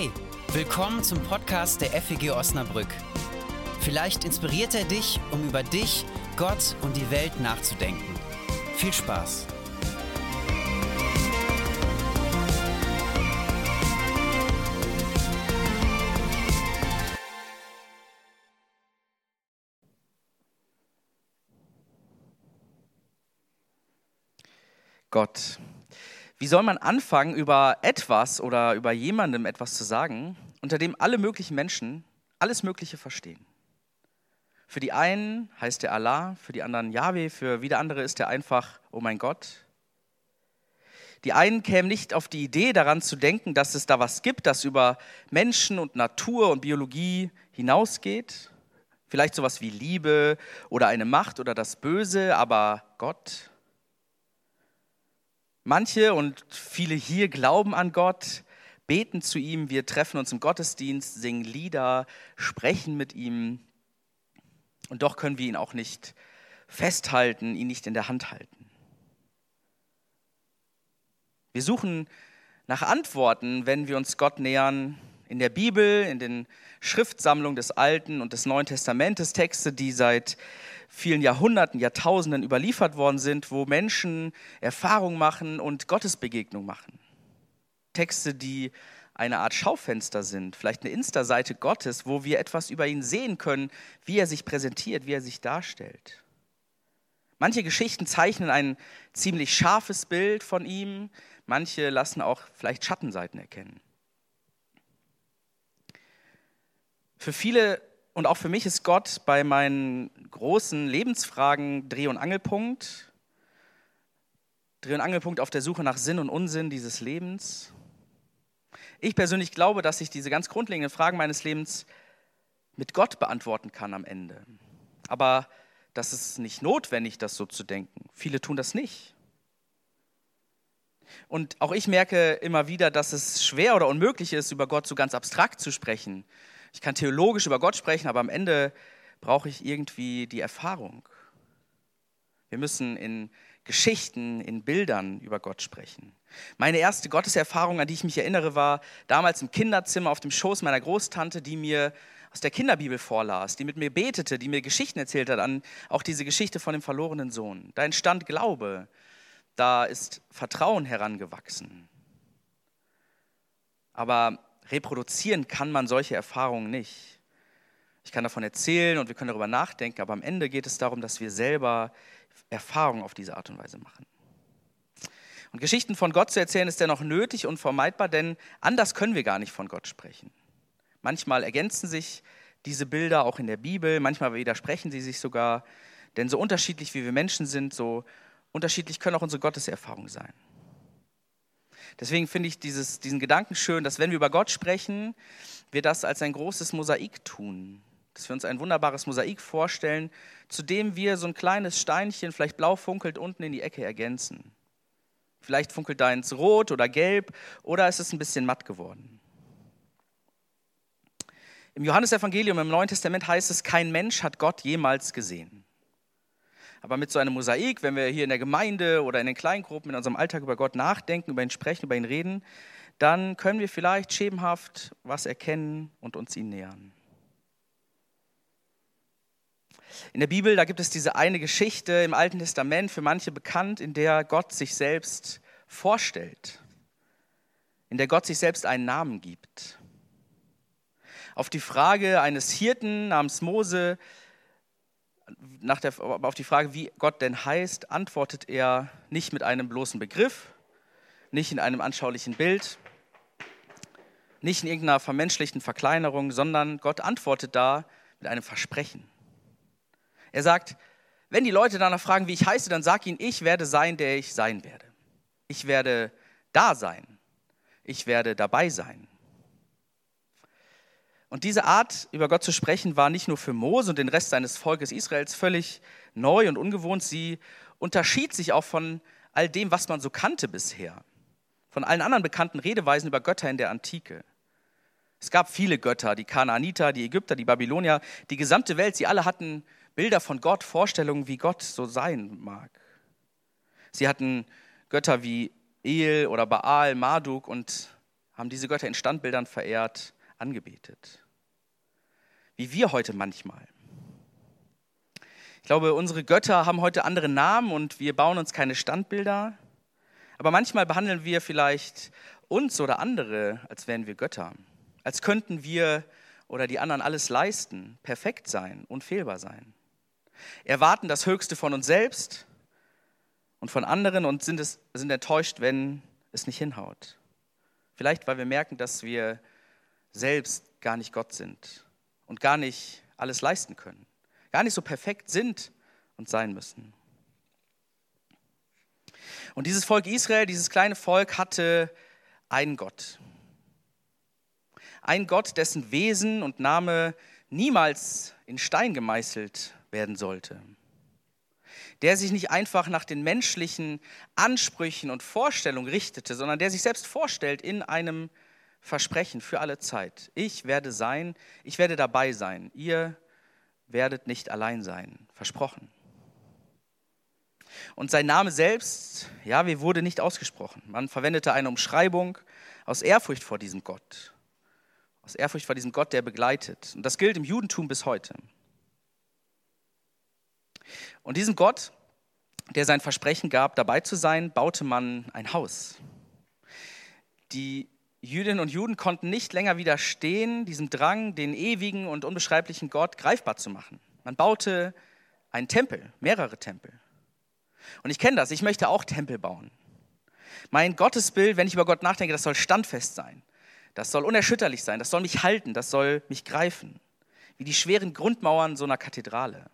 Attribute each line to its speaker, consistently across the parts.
Speaker 1: Hey, willkommen zum Podcast der FEG Osnabrück. Vielleicht inspiriert er dich, um über dich, Gott und die Welt nachzudenken. Viel Spaß!
Speaker 2: Gott. Wie soll man anfangen, über etwas oder über jemandem etwas zu sagen, unter dem alle möglichen Menschen alles Mögliche verstehen? Für die einen heißt er Allah, für die anderen Yahweh, für wieder andere ist er einfach, oh mein Gott. Die einen kämen nicht auf die Idee daran zu denken, dass es da was gibt, das über Menschen und Natur und Biologie hinausgeht. Vielleicht sowas wie Liebe oder eine Macht oder das Böse, aber Gott, Manche und viele hier glauben an Gott, beten zu ihm, wir treffen uns im Gottesdienst, singen Lieder, sprechen mit ihm. Und doch können wir ihn auch nicht festhalten, ihn nicht in der Hand halten. Wir suchen nach Antworten, wenn wir uns Gott nähern, in der Bibel, in den Schriftsammlungen des Alten und des Neuen Testamentes, Texte, die seit vielen Jahrhunderten, Jahrtausenden überliefert worden sind, wo Menschen Erfahrung machen und Gottesbegegnung machen. Texte, die eine Art Schaufenster sind, vielleicht eine Insta-Seite Gottes, wo wir etwas über ihn sehen können, wie er sich präsentiert, wie er sich darstellt. Manche Geschichten zeichnen ein ziemlich scharfes Bild von ihm, manche lassen auch vielleicht Schattenseiten erkennen. Für viele und auch für mich ist Gott bei meinen großen Lebensfragen Dreh- und Angelpunkt. Dreh- und Angelpunkt auf der Suche nach Sinn und Unsinn dieses Lebens. Ich persönlich glaube, dass ich diese ganz grundlegenden Fragen meines Lebens mit Gott beantworten kann am Ende. Aber das ist nicht notwendig, das so zu denken. Viele tun das nicht. Und auch ich merke immer wieder, dass es schwer oder unmöglich ist, über Gott so ganz abstrakt zu sprechen. Ich kann theologisch über Gott sprechen, aber am Ende brauche ich irgendwie die Erfahrung. Wir müssen in Geschichten, in Bildern über Gott sprechen. Meine erste Gotteserfahrung, an die ich mich erinnere, war damals im Kinderzimmer auf dem Schoß meiner Großtante, die mir aus der Kinderbibel vorlas, die mit mir betete, die mir Geschichten erzählt hat, an auch diese Geschichte von dem verlorenen Sohn. Da entstand Glaube, da ist Vertrauen herangewachsen. Aber reproduzieren kann man solche Erfahrungen nicht. Ich kann davon erzählen und wir können darüber nachdenken, aber am Ende geht es darum, dass wir selber Erfahrungen auf diese Art und Weise machen. Und Geschichten von Gott zu erzählen ist dennoch nötig und vermeidbar, denn anders können wir gar nicht von Gott sprechen. Manchmal ergänzen sich diese Bilder auch in der Bibel, manchmal widersprechen sie sich sogar, denn so unterschiedlich wie wir Menschen sind, so unterschiedlich können auch unsere Gotteserfahrungen sein. Deswegen finde ich dieses, diesen Gedanken schön, dass wenn wir über Gott sprechen, wir das als ein großes Mosaik tun. Dass wir uns ein wunderbares Mosaik vorstellen, zu dem wir so ein kleines Steinchen, vielleicht blau funkelt, unten in die Ecke ergänzen. Vielleicht funkelt deins rot oder gelb oder ist es ein bisschen matt geworden. Im Johannesevangelium im Neuen Testament heißt es, kein Mensch hat Gott jemals gesehen. Aber mit so einem Mosaik, wenn wir hier in der Gemeinde oder in den Kleingruppen in unserem Alltag über Gott nachdenken, über ihn sprechen, über ihn reden, dann können wir vielleicht schemenhaft was erkennen und uns ihm nähern. In der Bibel, da gibt es diese eine Geschichte im Alten Testament, für manche bekannt, in der Gott sich selbst vorstellt, in der Gott sich selbst einen Namen gibt. Auf die Frage eines Hirten namens Mose, nach der, auf die Frage, wie Gott denn heißt, antwortet er nicht mit einem bloßen Begriff, nicht in einem anschaulichen Bild, nicht in irgendeiner vermenschlichten Verkleinerung, sondern Gott antwortet da mit einem Versprechen. Er sagt, wenn die Leute danach fragen, wie ich heiße, dann sag ihnen, ich werde sein, der ich sein werde. Ich werde da sein. Ich werde dabei sein. Und diese Art, über Gott zu sprechen, war nicht nur für Mose und den Rest seines Volkes Israels völlig neu und ungewohnt. Sie unterschied sich auch von all dem, was man so kannte bisher. Von allen anderen bekannten Redeweisen über Götter in der Antike. Es gab viele Götter, die Kanaaniter, die Ägypter, die Babylonier, die gesamte Welt, sie alle hatten Bilder von Gott, Vorstellungen, wie Gott so sein mag. Sie hatten Götter wie El oder Baal, Marduk und haben diese Götter in Standbildern verehrt, angebetet. Wie wir heute manchmal. Ich glaube, unsere Götter haben heute andere Namen und wir bauen uns keine Standbilder. Aber manchmal behandeln wir vielleicht uns oder andere, als wären wir Götter. Als könnten wir oder die anderen alles leisten, perfekt sein, unfehlbar sein. Erwarten das Höchste von uns selbst und von anderen und sind, es, sind enttäuscht, wenn es nicht hinhaut. Vielleicht, weil wir merken, dass wir selbst gar nicht Gott sind und gar nicht alles leisten können, gar nicht so perfekt sind und sein müssen. Und dieses Volk Israel, dieses kleine Volk hatte einen Gott. Ein Gott, dessen Wesen und Name niemals in Stein gemeißelt werden sollte. Der sich nicht einfach nach den menschlichen Ansprüchen und Vorstellungen richtete, sondern der sich selbst vorstellt in einem Versprechen für alle Zeit. Ich werde sein, ich werde dabei sein. Ihr werdet nicht allein sein. Versprochen. Und sein Name selbst, ja, wie wurde nicht ausgesprochen. Man verwendete eine Umschreibung aus Ehrfurcht vor diesem Gott. Aus Ehrfurcht vor diesem Gott, der begleitet. Und das gilt im Judentum bis heute. Und diesem Gott, der sein Versprechen gab, dabei zu sein, baute man ein Haus. Die Jüdinnen und Juden konnten nicht länger widerstehen, diesem Drang, den ewigen und unbeschreiblichen Gott greifbar zu machen. Man baute einen Tempel, mehrere Tempel. Und ich kenne das, ich möchte auch Tempel bauen. Mein Gottesbild, wenn ich über Gott nachdenke, das soll standfest sein. Das soll unerschütterlich sein, das soll mich halten, das soll mich greifen. Wie die schweren Grundmauern so einer Kathedrale.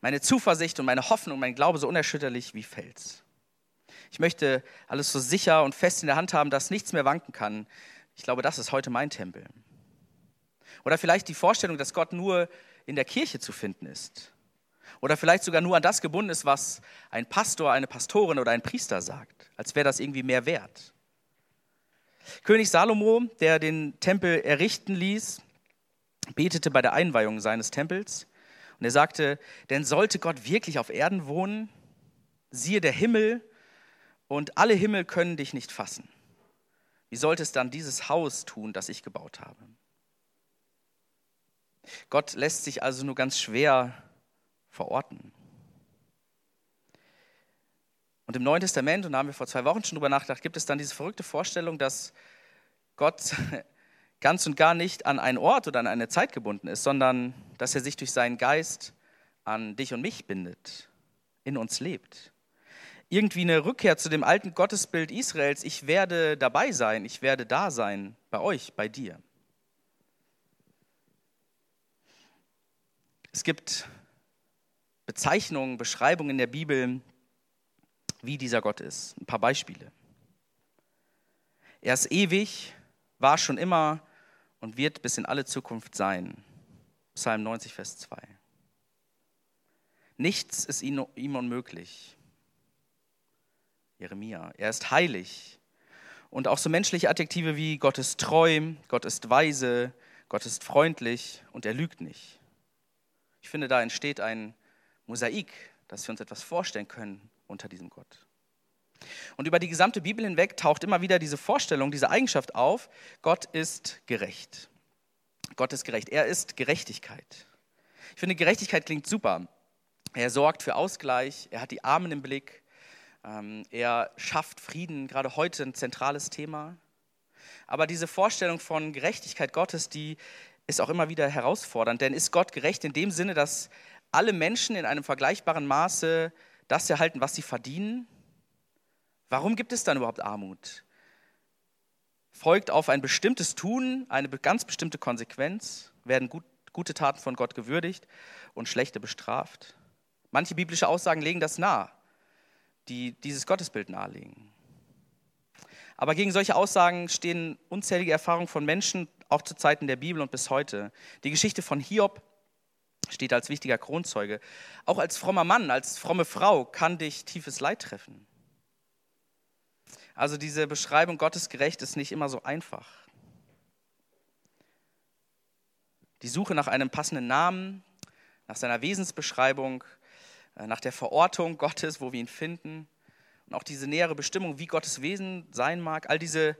Speaker 2: Meine Zuversicht und meine Hoffnung, mein Glaube so unerschütterlich wie Fels. Ich möchte alles so sicher und fest in der Hand haben, dass nichts mehr wanken kann. Ich glaube, das ist heute mein Tempel. Oder vielleicht die Vorstellung, dass Gott nur in der Kirche zu finden ist. Oder vielleicht sogar nur an das gebunden ist, was ein Pastor, eine Pastorin oder ein Priester sagt, als wäre das irgendwie mehr wert. König Salomo, der den Tempel errichten ließ, betete bei der Einweihung seines Tempels und er sagte, denn sollte Gott wirklich auf Erden wohnen, siehe der Himmel und alle Himmel können dich nicht fassen. Wie sollte es dann dieses Haus tun, das ich gebaut habe? Gott lässt sich also nur ganz schwer verorten. Und im Neuen Testament, und da haben wir vor zwei Wochen schon drüber nachgedacht, gibt es dann diese verrückte Vorstellung, dass Gott ganz und gar nicht an einen Ort oder an eine Zeit gebunden ist, sondern dass er sich durch seinen Geist an dich und mich bindet, in uns lebt irgendwie eine Rückkehr zu dem alten Gottesbild Israels. Ich werde dabei sein, ich werde da sein, bei euch, bei dir. Es gibt Bezeichnungen, Beschreibungen in der Bibel, wie dieser Gott ist. Ein paar Beispiele. Er ist ewig, war schon immer und wird bis in alle Zukunft sein. Psalm 90, Vers 2. Nichts ist ihm unmöglich. Jeremia. Er ist heilig. Und auch so menschliche Adjektive wie Gott ist treu, Gott ist weise, Gott ist freundlich und er lügt nicht. Ich finde, da entsteht ein Mosaik, dass wir uns etwas vorstellen können unter diesem Gott. Und über die gesamte Bibel hinweg taucht immer wieder diese Vorstellung, diese Eigenschaft auf, Gott ist gerecht. Gott ist gerecht. Er ist Gerechtigkeit. Ich finde, Gerechtigkeit klingt super. Er sorgt für Ausgleich, er hat die Armen im Blick, er schafft Frieden, gerade heute ein zentrales Thema. Aber diese Vorstellung von Gerechtigkeit Gottes, die ist auch immer wieder herausfordernd. Denn ist Gott gerecht in dem Sinne, dass alle Menschen in einem vergleichbaren Maße das erhalten, was sie verdienen? Warum gibt es dann überhaupt Armut? Folgt auf ein bestimmtes Tun eine ganz bestimmte Konsequenz? Werden gut, gute Taten von Gott gewürdigt und schlechte bestraft? Manche biblische Aussagen legen das nahe die dieses Gottesbild nahelegen. Aber gegen solche Aussagen stehen unzählige Erfahrungen von Menschen, auch zu Zeiten der Bibel und bis heute. Die Geschichte von Hiob steht als wichtiger Kronzeuge. Auch als frommer Mann, als fromme Frau kann dich tiefes Leid treffen. Also diese Beschreibung Gottes gerecht ist nicht immer so einfach. Die Suche nach einem passenden Namen, nach seiner Wesensbeschreibung, nach der Verortung Gottes, wo wir ihn finden und auch diese nähere Bestimmung, wie Gottes Wesen sein mag, all diese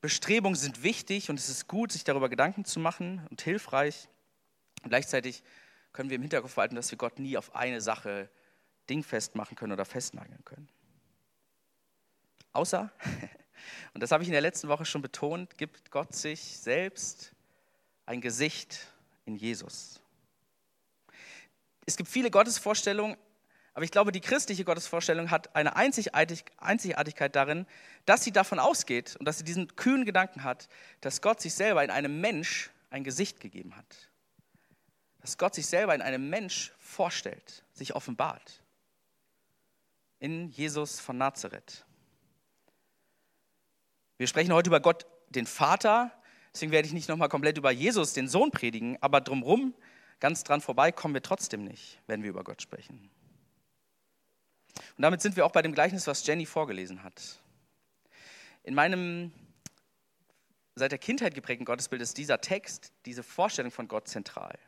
Speaker 2: Bestrebungen sind wichtig und es ist gut, sich darüber Gedanken zu machen und hilfreich. Und gleichzeitig können wir im Hinterkopf halten, dass wir Gott nie auf eine Sache dingfest machen können oder festnageln können. Außer, und das habe ich in der letzten Woche schon betont, gibt Gott sich selbst ein Gesicht in Jesus. Es gibt viele Gottesvorstellungen, aber ich glaube, die christliche Gottesvorstellung hat eine Einzigartigkeit darin, dass sie davon ausgeht und dass sie diesen kühnen Gedanken hat, dass Gott sich selber in einem Mensch ein Gesicht gegeben hat. Dass Gott sich selber in einem Mensch vorstellt, sich offenbart. In Jesus von Nazareth. Wir sprechen heute über Gott, den Vater. Deswegen werde ich nicht nochmal komplett über Jesus, den Sohn, predigen, aber drumherum, ganz dran vorbei, kommen wir trotzdem nicht, wenn wir über Gott sprechen. Und damit sind wir auch bei dem Gleichnis, was Jenny vorgelesen hat. In meinem seit der Kindheit geprägten Gottesbild ist dieser Text, diese Vorstellung von Gott zentral.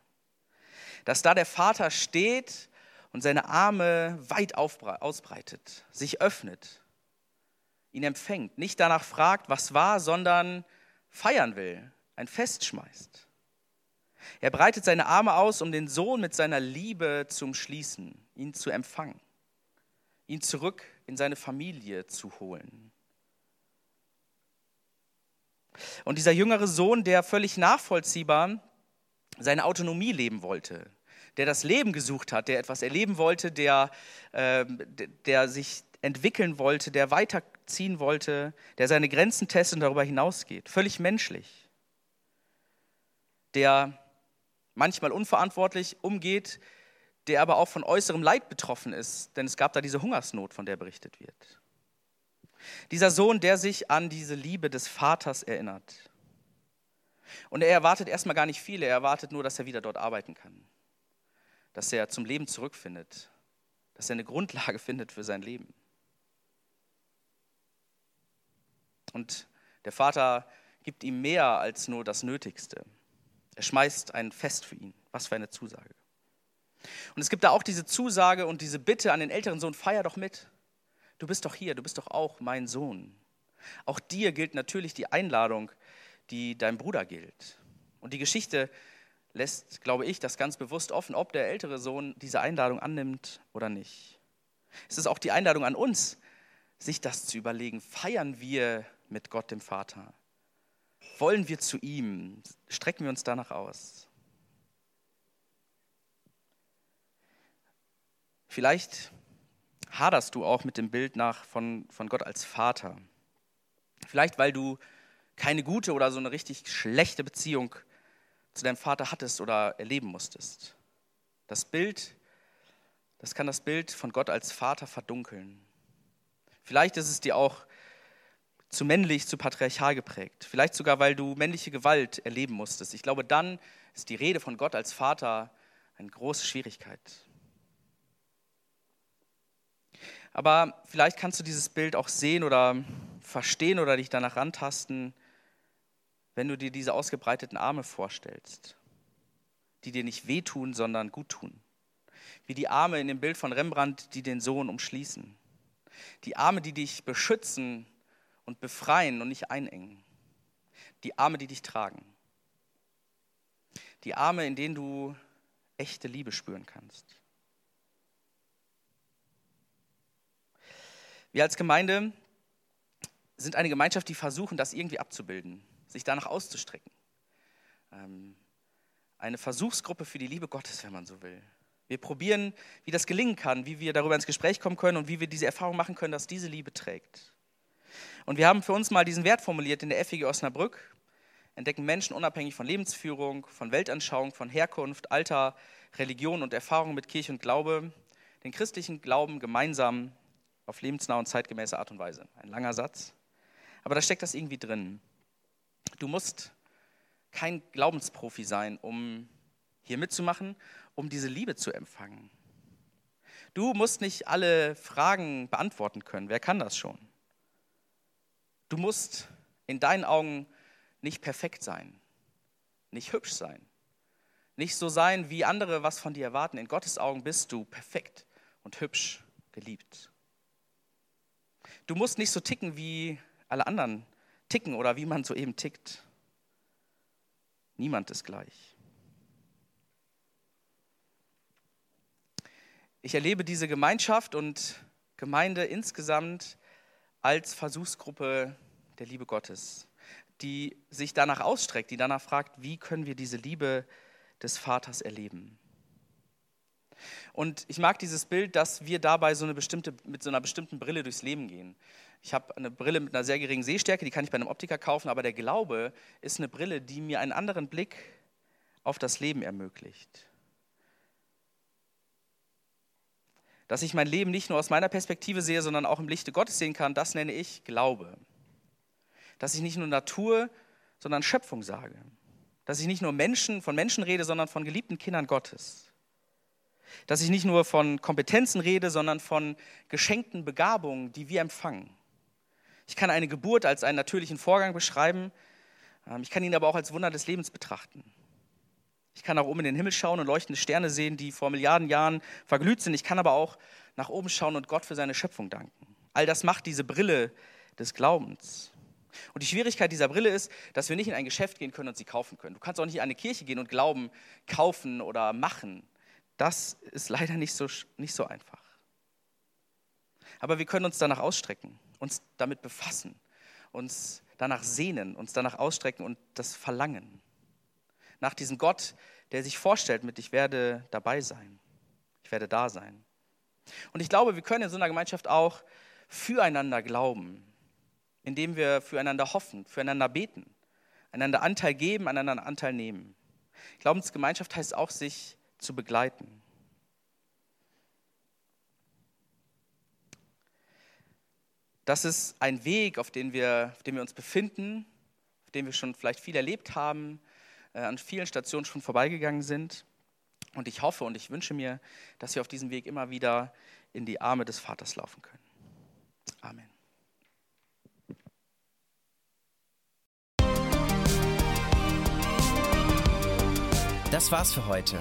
Speaker 2: Dass da der Vater steht und seine Arme weit ausbreitet, sich öffnet, ihn empfängt, nicht danach fragt, was war, sondern feiern will, ein Fest schmeißt. Er breitet seine Arme aus, um den Sohn mit seiner Liebe zu umschließen, ihn zu empfangen ihn zurück in seine Familie zu holen. Und dieser jüngere Sohn, der völlig nachvollziehbar seine Autonomie leben wollte, der das Leben gesucht hat, der etwas erleben wollte, der, äh, der sich entwickeln wollte, der weiterziehen wollte, der seine Grenzen testet und darüber hinausgeht, völlig menschlich, der manchmal unverantwortlich umgeht der aber auch von äußerem Leid betroffen ist, denn es gab da diese Hungersnot, von der berichtet wird. Dieser Sohn, der sich an diese Liebe des Vaters erinnert. Und er erwartet erstmal gar nicht viel, er erwartet nur, dass er wieder dort arbeiten kann, dass er zum Leben zurückfindet, dass er eine Grundlage findet für sein Leben. Und der Vater gibt ihm mehr als nur das Nötigste. Er schmeißt ein Fest für ihn. Was für eine Zusage. Und es gibt da auch diese Zusage und diese Bitte an den älteren Sohn, feier doch mit. Du bist doch hier, du bist doch auch mein Sohn. Auch dir gilt natürlich die Einladung, die deinem Bruder gilt. Und die Geschichte lässt, glaube ich, das ganz bewusst offen, ob der ältere Sohn diese Einladung annimmt oder nicht. Es ist auch die Einladung an uns, sich das zu überlegen. Feiern wir mit Gott, dem Vater? Wollen wir zu ihm? Strecken wir uns danach aus? Vielleicht haderst du auch mit dem Bild nach von, von Gott als Vater. Vielleicht, weil du keine gute oder so eine richtig schlechte Beziehung zu deinem Vater hattest oder erleben musstest. Das Bild, das kann das Bild von Gott als Vater verdunkeln. Vielleicht ist es dir auch zu männlich, zu patriarchal geprägt. Vielleicht sogar, weil du männliche Gewalt erleben musstest. Ich glaube, dann ist die Rede von Gott als Vater eine große Schwierigkeit. Aber vielleicht kannst du dieses Bild auch sehen oder verstehen oder dich danach rantasten, wenn du dir diese ausgebreiteten Arme vorstellst, die dir nicht wehtun, sondern gut tun. Wie die Arme in dem Bild von Rembrandt, die den Sohn umschließen. Die Arme, die dich beschützen und befreien und nicht einengen. Die Arme, die dich tragen. Die Arme, in denen du echte Liebe spüren kannst. Wir als Gemeinde sind eine Gemeinschaft, die versuchen, das irgendwie abzubilden, sich danach auszustrecken. Ähm, eine Versuchsgruppe für die Liebe Gottes, wenn man so will. Wir probieren, wie das gelingen kann, wie wir darüber ins Gespräch kommen können und wie wir diese Erfahrung machen können, dass diese Liebe trägt. Und wir haben für uns mal diesen Wert formuliert in der FEG Osnabrück. Entdecken Menschen unabhängig von Lebensführung, von Weltanschauung, von Herkunft, Alter, Religion und Erfahrung mit Kirche und Glaube, den christlichen Glauben gemeinsam auf lebensnahe und zeitgemäße Art und Weise. Ein langer Satz. Aber da steckt das irgendwie drin. Du musst kein Glaubensprofi sein, um hier mitzumachen, um diese Liebe zu empfangen. Du musst nicht alle Fragen beantworten können. Wer kann das schon? Du musst in deinen Augen nicht perfekt sein, nicht hübsch sein, nicht so sein, wie andere was von dir erwarten. In Gottes Augen bist du perfekt und hübsch geliebt. Du musst nicht so ticken wie alle anderen ticken oder wie man soeben tickt. Niemand ist gleich. Ich erlebe diese Gemeinschaft und Gemeinde insgesamt als Versuchsgruppe der Liebe Gottes, die sich danach ausstreckt, die danach fragt, wie können wir diese Liebe des Vaters erleben. Und ich mag dieses Bild, dass wir dabei so eine bestimmte, mit so einer bestimmten Brille durchs Leben gehen. Ich habe eine Brille mit einer sehr geringen Sehstärke, die kann ich bei einem Optiker kaufen, aber der Glaube ist eine Brille, die mir einen anderen Blick auf das Leben ermöglicht. Dass ich mein Leben nicht nur aus meiner Perspektive sehe, sondern auch im Lichte Gottes sehen kann, das nenne ich Glaube. Dass ich nicht nur Natur, sondern Schöpfung sage. Dass ich nicht nur Menschen, von Menschen rede, sondern von geliebten Kindern Gottes dass ich nicht nur von Kompetenzen rede, sondern von geschenkten Begabungen, die wir empfangen. Ich kann eine Geburt als einen natürlichen Vorgang beschreiben, ähm, ich kann ihn aber auch als Wunder des Lebens betrachten. Ich kann auch oben in den Himmel schauen und leuchtende Sterne sehen, die vor Milliarden Jahren verglüht sind. Ich kann aber auch nach oben schauen und Gott für seine Schöpfung danken. All das macht diese Brille des Glaubens. Und die Schwierigkeit dieser Brille ist, dass wir nicht in ein Geschäft gehen können und sie kaufen können. Du kannst auch nicht in eine Kirche gehen und Glauben kaufen oder machen. Das ist leider nicht so, nicht so einfach. Aber wir können uns danach ausstrecken, uns damit befassen, uns danach sehnen, uns danach ausstrecken und das verlangen. Nach diesem Gott, der sich vorstellt mit, ich werde dabei sein, ich werde da sein. Und ich glaube, wir können in so einer Gemeinschaft auch füreinander glauben, indem wir füreinander hoffen, füreinander beten, einander Anteil geben, einander Anteil nehmen. Glaubensgemeinschaft heißt auch, sich zu begleiten. Das ist ein Weg, auf dem wir, auf dem wir uns befinden, auf dem wir schon vielleicht viel erlebt haben, äh, an vielen Stationen schon vorbeigegangen sind. Und ich hoffe und ich wünsche mir, dass wir auf diesem Weg immer wieder in die Arme des Vaters laufen können. Amen.
Speaker 1: Das war's für heute.